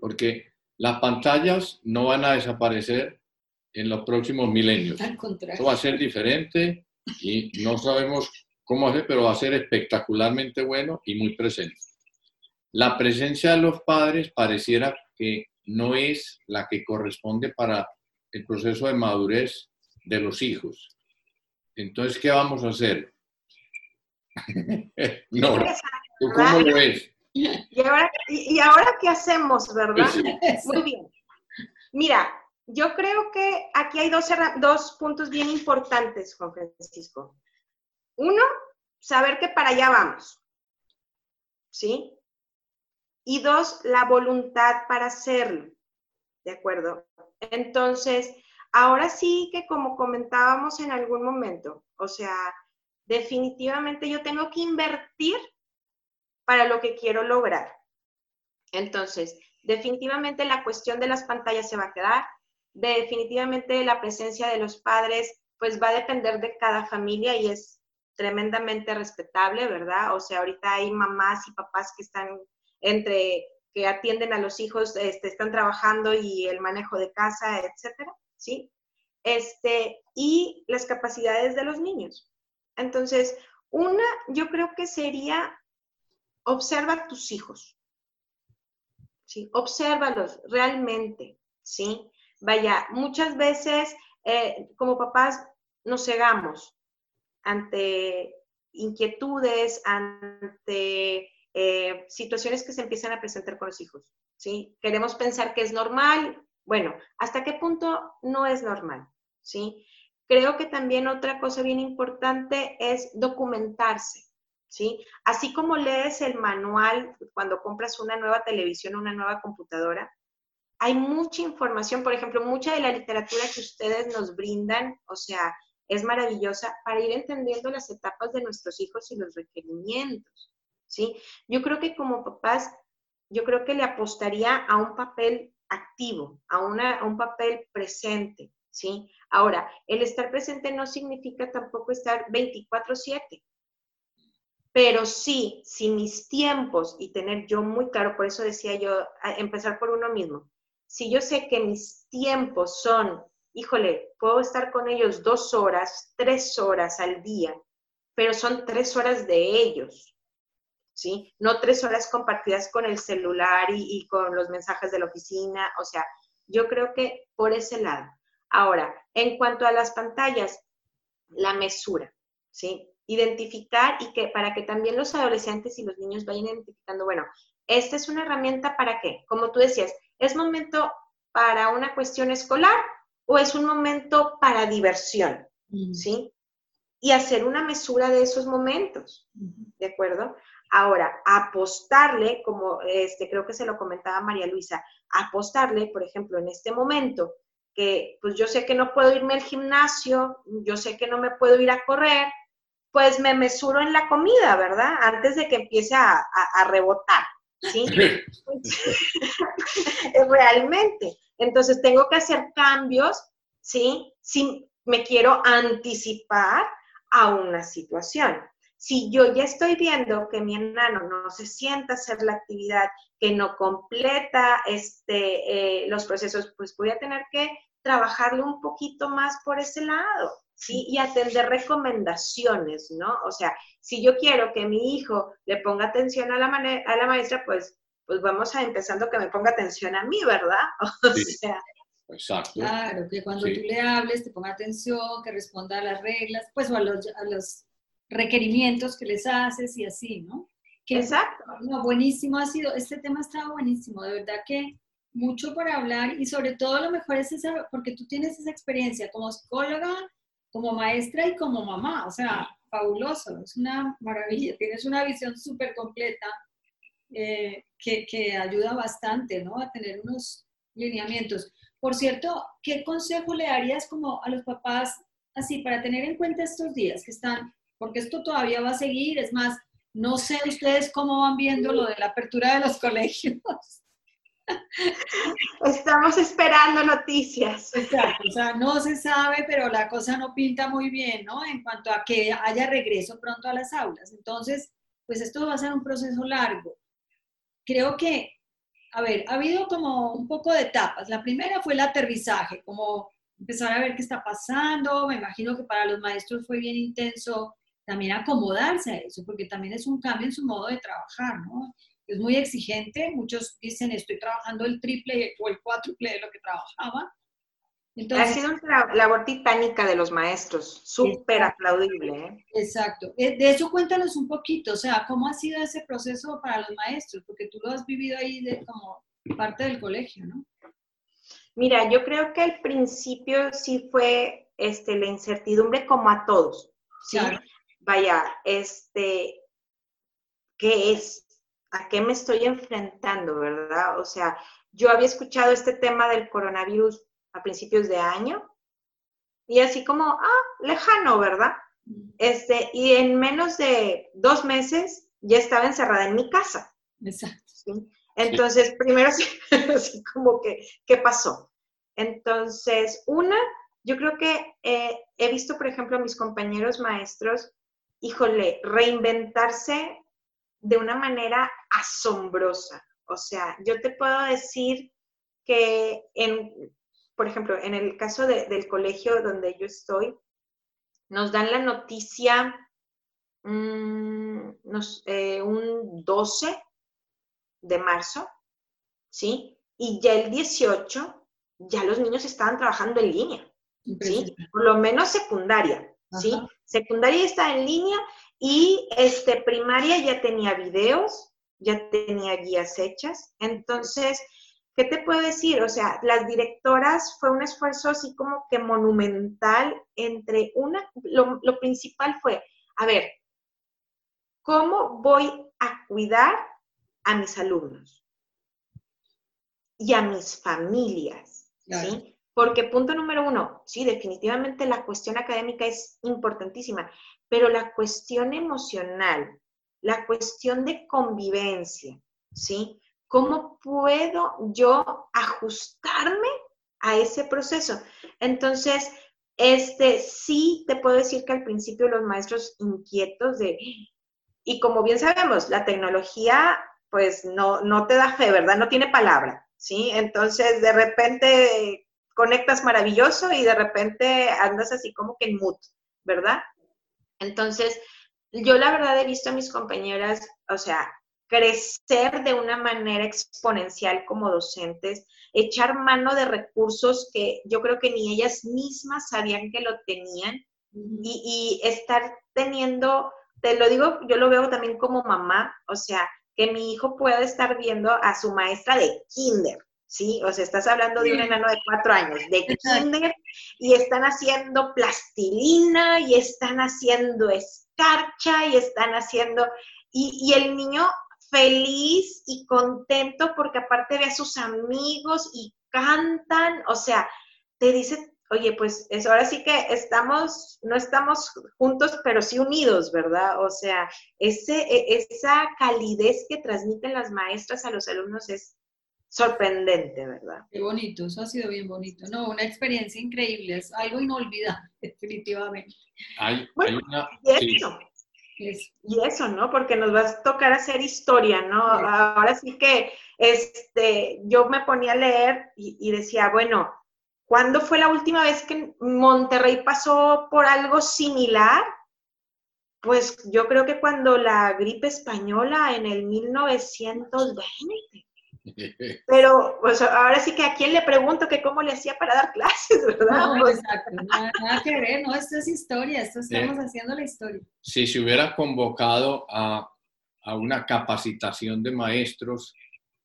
Porque las pantallas no van a desaparecer en los próximos milenios. Al contrario. Esto va a ser diferente y no sabemos cómo hacer, pero va a ser espectacularmente bueno y muy presente. La presencia de los padres pareciera que no es la que corresponde para el proceso de madurez de los hijos. Entonces, ¿qué vamos a hacer? No, ¿tú cómo lo ves? ¿Y ahora, y ahora qué hacemos, verdad? Muy bien. Mira, yo creo que aquí hay dos, dos puntos bien importantes, Juan Francisco. Uno, saber que para allá vamos. ¿Sí? Y dos, la voluntad para hacerlo. ¿De acuerdo? Entonces, ahora sí que como comentábamos en algún momento, o sea, definitivamente yo tengo que invertir para lo que quiero lograr. Entonces, definitivamente la cuestión de las pantallas se va a quedar, definitivamente la presencia de los padres pues va a depender de cada familia y es tremendamente respetable, ¿verdad? O sea, ahorita hay mamás y papás que están entre que atienden a los hijos, este, están trabajando y el manejo de casa, etcétera, ¿sí? Este, y las capacidades de los niños. Entonces, una, yo creo que sería observa a tus hijos, ¿sí? Obsérvalos realmente, ¿sí? Vaya, muchas veces eh, como papás nos cegamos ante inquietudes, ante eh, situaciones que se empiezan a presentar con los hijos, ¿sí? Queremos pensar que es normal, bueno, ¿hasta qué punto no es normal? ¿Sí? Creo que también otra cosa bien importante es documentarse, ¿sí? Así como lees el manual cuando compras una nueva televisión, una nueva computadora, hay mucha información, por ejemplo, mucha de la literatura que ustedes nos brindan, o sea, es maravillosa para ir entendiendo las etapas de nuestros hijos y los requerimientos, ¿sí? Yo creo que como papás, yo creo que le apostaría a un papel activo, a, una, a un papel presente, ¿sí? Ahora, el estar presente no significa tampoco estar 24/7, pero sí, si mis tiempos y tener yo muy claro, por eso decía yo, empezar por uno mismo, si yo sé que mis tiempos son, híjole, puedo estar con ellos dos horas, tres horas al día, pero son tres horas de ellos, ¿sí? No tres horas compartidas con el celular y, con los mensajes de la oficina, o sea, yo creo que por ese lado. Ahora, en cuanto a las pantallas, la mesura, ¿sí? Identificar y que para que también los adolescentes y los niños vayan identificando, bueno, esta es una herramienta para qué? Como tú decías, ¿Es momento para una cuestión escolar o es un momento para diversión? ¿Sí? Y hacer una mesura de esos momentos, ¿de acuerdo? Ahora, apostarle, como este, creo que se lo comentaba María Luisa, apostarle, por ejemplo, en este momento, que pues yo sé que no puedo irme al gimnasio, yo sé que no me puedo ir a correr, pues me mesuro en la comida, ¿verdad? Antes de que empiece a rebotar. ¿sí? Realmente. Entonces tengo que hacer cambios, ¿sí? Si me quiero anticipar a una situación. Si yo ya estoy viendo que mi enano no se sienta a hacer la actividad, que no completa este, eh, los procesos, pues voy a tener que trabajarlo un poquito más por ese lado. ¿sí? Y atender recomendaciones, ¿no? O sea, si yo quiero que mi hijo le ponga atención a la, a la maestra, pues, pues vamos a empezando que me ponga atención a mí, ¿verdad? O sea, Exacto. Claro, que cuando tú le hables te ponga atención, que responda a las reglas, pues o a los, a los requerimientos que les haces y así, ¿no? Exacto. No, buenísimo ha sido, este tema ha estado buenísimo, de verdad que mucho para hablar y sobre todo lo mejor es esa, porque tú tienes esa experiencia como psicóloga, como maestra y como mamá, o sea, fabuloso, es una maravilla, tienes una visión súper completa eh, que, que, ayuda bastante, ¿no? A tener unos lineamientos. Por cierto, ¿qué consejo le darías como a los papás así para tener en cuenta estos días que están, porque esto todavía va a seguir, es más, no sé ustedes cómo van viendo lo de la apertura de los colegios. Estamos esperando noticias. Exacto, o sea, no se sabe, pero la cosa no pinta muy bien, ¿no? En cuanto a que haya regreso pronto a las aulas. Entonces, pues esto va a ser un proceso largo. Creo que, a ver, ha habido como un poco de etapas. La primera fue el aterrizaje, como empezar a ver qué está pasando. Me imagino que para los maestros fue bien intenso también acomodarse a eso, porque también es un cambio en su modo de trabajar, ¿no? Es muy exigente, muchos dicen estoy trabajando el triple o el cuádruple de lo que trabajaba. ha sido una labor titánica de los maestros, súper aplaudible. ¿eh? Exacto. Eh, de eso cuéntanos un poquito, o sea, ¿cómo ha sido ese proceso para los maestros? Porque tú lo has vivido ahí de, como parte del colegio, ¿no? Mira, yo creo que al principio sí fue este, la incertidumbre como a todos. ¿sí? Vaya, este, ¿qué es? ¿A qué me estoy enfrentando, verdad? O sea, yo había escuchado este tema del coronavirus a principios de año y así como, ah, lejano, ¿verdad? Este, y en menos de dos meses ya estaba encerrada en mi casa. Exacto. Entonces, primero así como que, ¿qué pasó? Entonces, una, yo creo que eh, he visto, por ejemplo, a mis compañeros maestros, híjole, reinventarse de una manera asombrosa. O sea, yo te puedo decir que, en, por ejemplo, en el caso del colegio donde yo estoy, nos dan la noticia mm, eh, un 12 de marzo, ¿sí? Y ya el 18, ya los niños estaban trabajando en línea, ¿sí? Por lo menos secundaria, ¿sí? Secundaria está en línea y este, primaria ya tenía videos, ya tenía guías hechas. Entonces, ¿qué te puedo decir? O sea, las directoras fue un esfuerzo así como que monumental entre una, lo, lo principal fue, a ver, ¿cómo voy a cuidar a mis alumnos y a mis familias, ¿sí? Porque punto número uno, sí, definitivamente la cuestión académica es importantísima, pero la cuestión emocional, la cuestión de convivencia, ¿sí? ¿Cómo puedo yo ajustarme a ese proceso? Entonces, este, sí te puedo decir que al principio los maestros inquietos de, y como bien sabemos, la tecnología pues no, no te da fe, ¿verdad? No tiene palabra, ¿sí? Entonces, de repente conectas maravilloso y de repente andas así como que en mood, ¿verdad? Entonces, yo la verdad he visto a mis compañeras, o sea, crecer de una manera exponencial como docentes, echar mano de recursos que yo creo que ni ellas mismas sabían que lo tenían y, y estar teniendo, te lo digo, yo lo veo también como mamá, o sea, que mi hijo pueda estar viendo a su maestra de kinder, ¿sí? O sea, estás hablando de un enano de cuatro años, de kinder, y están haciendo plastilina, y están haciendo escarcha, y están haciendo, y, el niño feliz y contento porque aparte ve a sus amigos y cantan, o sea, te dice oye, pues eso ahora sí que estamos, no estamos juntos, pero sí unidos, ¿verdad? O sea, ese, e, esa calidez que transmiten las maestras a los alumnos es sorprendente, ¿verdad? Qué bonito, eso ha sido bien bonito. No, una experiencia increíble, es algo inolvidable, definitivamente. Hay, una... Y eso, y eso, ¿no? Porque nos va a tocar hacer historia, ¿no? Ahora sí que este, yo me ponía a leer y decía, bueno, ¿Cuándo fue la última vez que Monterrey pasó por algo similar? Pues yo creo que cuando la gripe española en el 1920. Pero pues ahora sí que a quién le pregunto que cómo le hacía para dar clases, ¿verdad? No, exacto, nada, que ver, no, esto es historia, esto estamos haciendo la historia. Si se hubiera convocado a, a una capacitación de maestros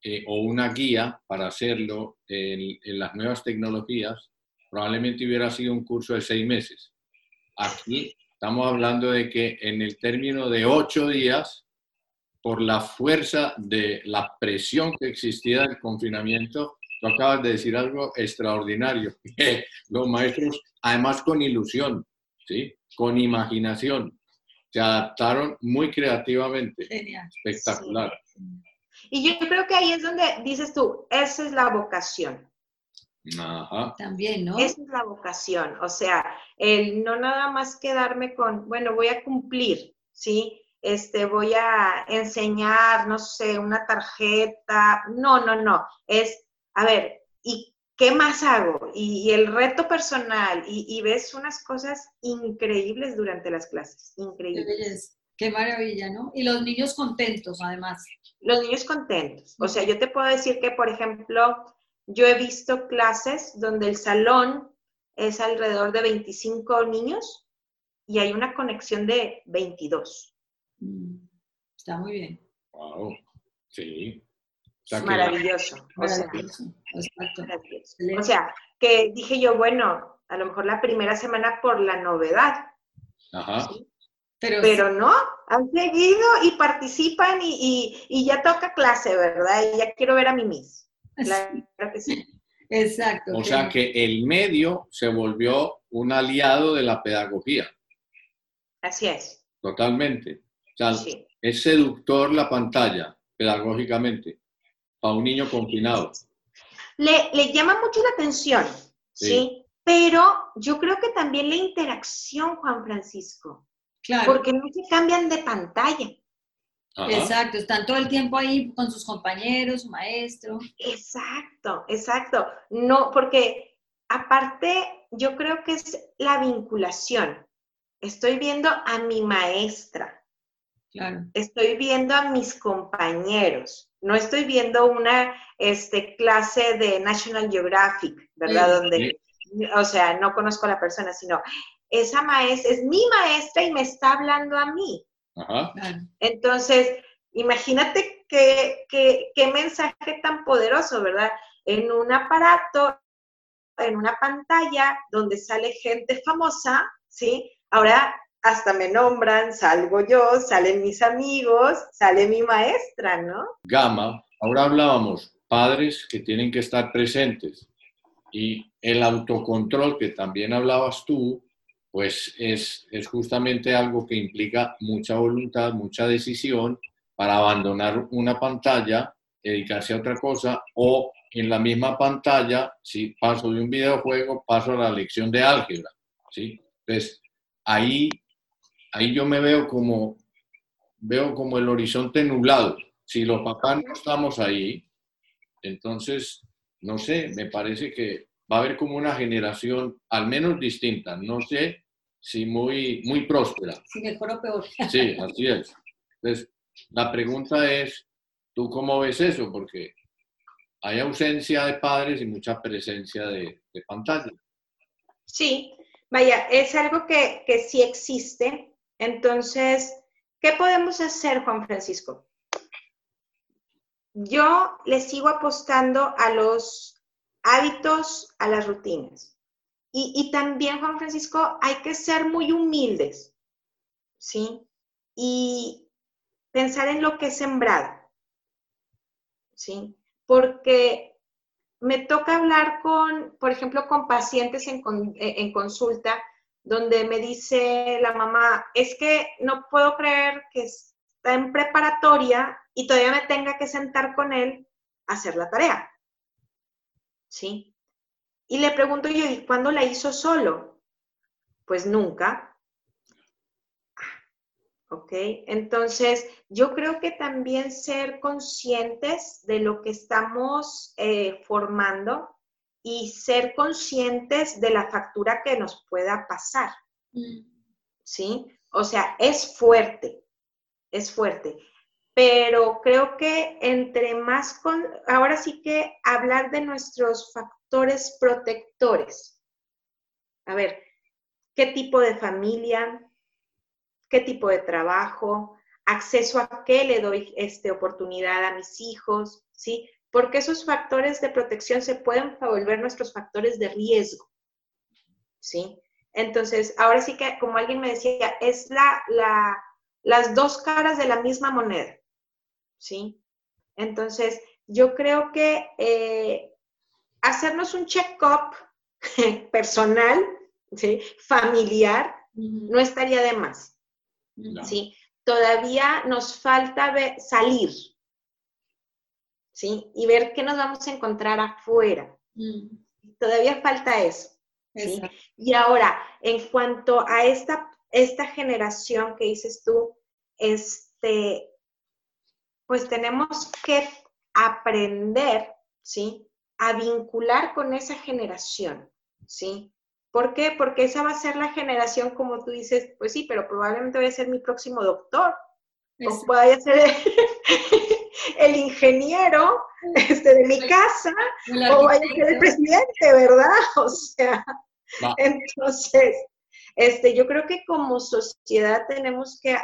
eh, o una guía para hacerlo en, las nuevas tecnologías, probablemente hubiera sido un curso de seis meses. Aquí estamos hablando de que en el término de ocho días, por la fuerza de la presión que existía del confinamiento, tú acabas de decir algo extraordinario. Los maestros, además con ilusión, ¿sí? con imaginación, se adaptaron muy creativamente. Espectacular. Y yo creo que ahí es donde dices tú, esa es la vocación. Ajá. También, ¿no? Esa es la vocación, o sea, el no nada más quedarme con, bueno, voy a cumplir, ¿sí? Este, voy a enseñar, no sé, una tarjeta. No, no, no. Es, a ver, ¿y ¿qué más hago? Y, el reto personal, y, ves unas cosas increíbles durante las clases, increíbles. Qué maravilla, ¿no? Y los niños contentos, además. Los niños contentos. O sea, yo te puedo decir que, por ejemplo, yo he visto clases donde el salón es alrededor de 25 niños y hay una conexión de 22. Mm, está muy bien. Wow, sí. maravilloso. Maravilloso. O sea, que dije yo, bueno, a lo mejor la primera semana por la novedad. Ajá. Pero, no, han seguido y participan y, ya toca clase, ¿verdad? Y ya quiero ver a mi Miss. Claro que sí. Exacto. O sea que el medio se volvió un aliado de la pedagogía. Así es. Totalmente. Sea, es seductor la pantalla, pedagógicamente, a un niño confinado. Le, llama mucho la atención, ¿sí? Pero yo creo que también la interacción, Juan Francisco. Claro. Porque no se cambian de pantalla. Exacto, están todo el tiempo ahí con sus compañeros, su maestro. Exacto, exacto. No, porque aparte yo creo que es la vinculación. Estoy viendo a mi maestra. Claro. Estoy viendo a mis compañeros. No estoy viendo una este, clase de National Geographic, ¿verdad? Donde, o sea, no conozco a la persona, sino esa maestra es mi maestra y me está hablando a mí. Entonces, imagínate qué, qué, mensaje tan poderoso, ¿verdad? En un aparato, en una pantalla donde sale gente famosa, ¿sí? Ahora hasta me nombran, salgo yo, salen mis amigos, sale mi maestra, ¿no? Gama, ahora hablábamos, padres que tienen que estar presentes y el autocontrol que también hablabas tú, pues es, justamente algo que implica mucha voluntad, mucha decisión para abandonar una pantalla, dedicarse a otra cosa o en la misma pantalla, si paso de un videojuego, paso a la lección de álgebra, ¿sí? Entonces, ahí, ahí yo me veo como, veo como el horizonte nublado. Si los papás no estamos ahí, entonces, no sé, me parece que va a haber como una generación al menos distinta, no sé si muy, muy próspera. Si mejor o peor. Sí, así es. Entonces, la pregunta es, ¿tú cómo ves eso? Porque hay ausencia de padres y mucha presencia de, de pantalla. Sí, vaya, es algo que, que sí existe. Entonces, ¿qué podemos hacer, Juan Francisco? Yo le sigo apostando a los hábitos a las rutinas. Y, también, Juan Francisco, hay que ser muy humildes, ¿sí? Y pensar en lo que es sembrado, ¿sí? Porque me toca hablar con, por ejemplo, con pacientes en, en consulta, donde me dice la mamá, es que no puedo creer que está en preparatoria y todavía me tenga que sentar con él a hacer la tarea. ¿sí? Y le pregunto yo, ¿y cuándo la hizo solo? Pues nunca. ¿Ok? Entonces, yo creo que también ser conscientes de lo que estamos eh, formando y ser conscientes de la factura que nos pueda pasar. Mm. ¿Sí? O sea, es fuerte, es fuerte pero creo que entre más con, ahora sí que hablar de nuestros factores protectores. A ver, ¿qué tipo de familia? ¿Qué tipo de trabajo? ¿Acceso a qué le doy este, oportunidad a mis hijos? ¿Sí? Porque esos factores de protección se pueden volver nuestros factores de riesgo. ¿Sí? Entonces, ahora sí que, como alguien me decía, es la, la, las dos caras de la misma moneda. ¿sí? Entonces, yo creo que eh, hacernos un check-up personal, familiar, no estaría de más, ¿sí? Todavía nos falta salir, ¿sí? Y ver qué nos vamos a encontrar afuera. Todavía falta eso. ¿sí? Y ahora, en cuanto a esta, esta generación que dices tú, este, pues tenemos que aprender, ¿sí? a vincular con esa generación, ¿sí? ¿Por qué? Porque esa va a ser la generación, como tú dices, pues sí, pero probablemente voy a ser mi próximo doctor, o vaya a ser el, ingeniero este, de mi casa, o vaya a ser el presidente, ¿verdad? O sea, entonces, este, yo creo que como sociedad tenemos que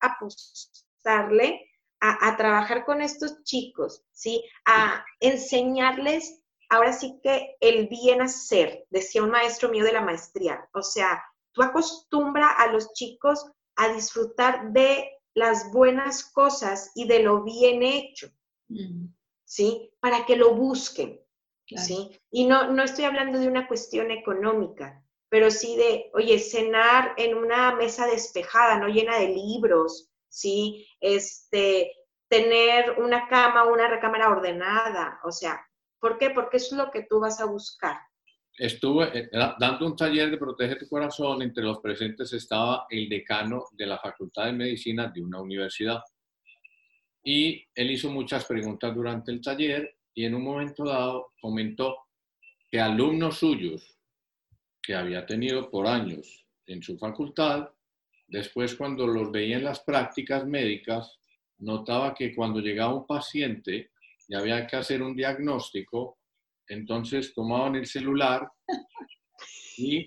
apostarle a, trabajar con estos chicos, ¿sí? A enseñarles ahora sí que el bien hacer, decía un maestro mío de la maestría. O sea, tú acostumbra a los chicos a disfrutar de las buenas cosas y de lo bien hecho, mm. ¿sí? Para que lo busquen, ¿sí? Y no, no estoy hablando de una cuestión económica, pero sí de, oye, cenar en una mesa despejada, no llena de libros, ¿sí? Este, tener una cama, una recámara ordenada, o sea, ¿por qué? Porque eso es lo que tú vas a buscar. Estuve eh, dando un taller de Protege tu Corazón, entre los presentes estaba el decano de la Facultad de Medicina de una universidad. Y él hizo muchas preguntas durante el taller y en un momento dado comentó que alumnos suyos que había tenido por años en su facultad Después, cuando los veía en las prácticas médicas, notaba que cuando llegaba un paciente y había que hacer un diagnóstico, entonces tomaban el celular y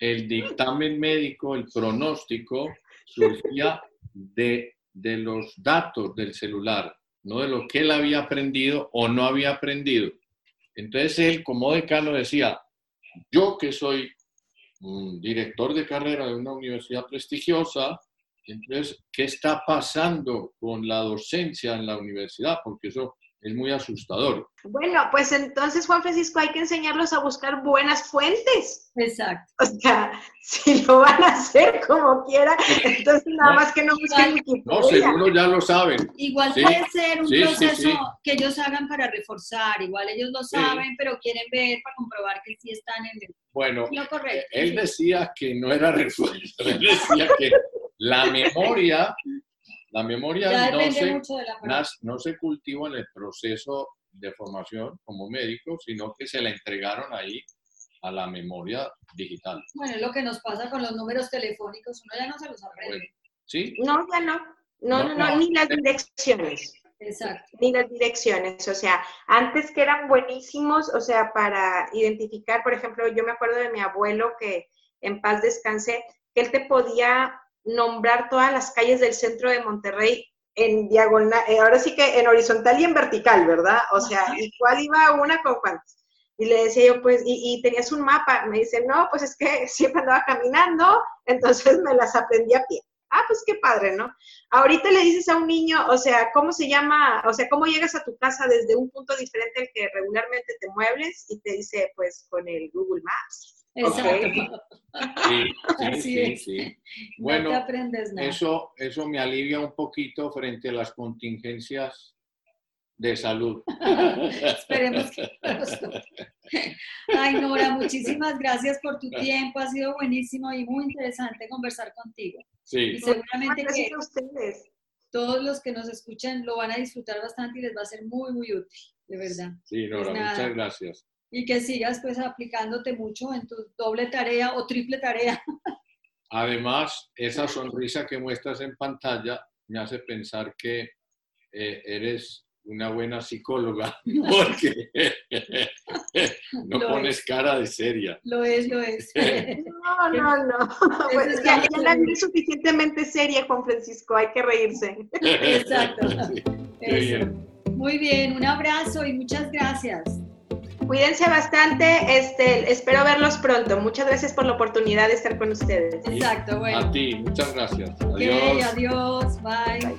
el dictamen médico, el pronóstico, surgía de, de los datos del celular, no de lo que él había aprendido o no había aprendido. Entonces él, como decano, decía, yo que soy director de carrera de una universidad prestigiosa, entonces, ¿qué está pasando con la docencia en la universidad? Porque eso es muy asustador. Bueno, pues entonces, Juan Francisco, hay que enseñarlos a buscar buenas fuentes. Exacto. O sea, si lo van a hacer como quiera, entonces nada más que no busquen No, seguro ya lo saben. Igual puede ser un proceso que ellos hagan para reforzar, igual ellos lo saben, pero quieren ver para comprobar que sí están en el... Bueno, correcto, él decía que no era refuerzo, él decía que la memoria la memoria no se, no se cultiva en el proceso de formación como médico, sino que se la entregaron ahí a la memoria digital. Bueno, es lo que nos pasa con los números telefónicos, uno ya no se los aprende. ¿Sí? No, ya no. No, no, no, ni las direcciones. Exacto. Ni las direcciones. O sea, antes que eran buenísimos, o sea, para identificar, por ejemplo, yo me acuerdo de mi abuelo que en paz descanse, que él te podía nombrar todas las calles del centro de Monterrey en diagonal, eh, ahora sí que en horizontal y en vertical, ¿verdad? O sea, ¿y cuál iba una con cuántas? Y le decía yo, pues, y, tenías un mapa. Me dice, no, pues es que siempre andaba caminando, entonces me las aprendí a pie. Ah, pues qué padre, ¿no? Ahorita le dices a un niño, o sea, ¿cómo se llama? O sea, ¿cómo llegas a tu casa desde un punto diferente al que regularmente te muebles? Y te dice, pues, con el Google Maps. Exacto. Sí, sí, sí, Bueno, Eso, eso me alivia un poquito frente a las contingencias de salud. Esperemos que Ay, Nora, muchísimas gracias por tu tiempo. Ha sido buenísimo y muy interesante conversar contigo. Sí. Y seguramente que ustedes. todos los que nos escuchan lo van a disfrutar bastante y les va a ser muy, muy útil, de verdad. Sí, Nora, pues muchas gracias y que sigas pues aplicándote mucho en tu doble tarea o triple tarea. Además, esa sonrisa que muestras en pantalla me hace pensar que eh, eres una buena psicóloga porque no pones cara de seria. Lo es, lo es. No, no, no. Pues ya, la vi suficientemente seria, Juan Francisco, hay que reírse. Exacto. Muy bien, un abrazo y muchas gracias. Cuídense bastante, este, espero verlos pronto. Muchas gracias por la oportunidad de estar con ustedes. Exacto, bueno. A ti, muchas gracias. Adiós. adiós, bye.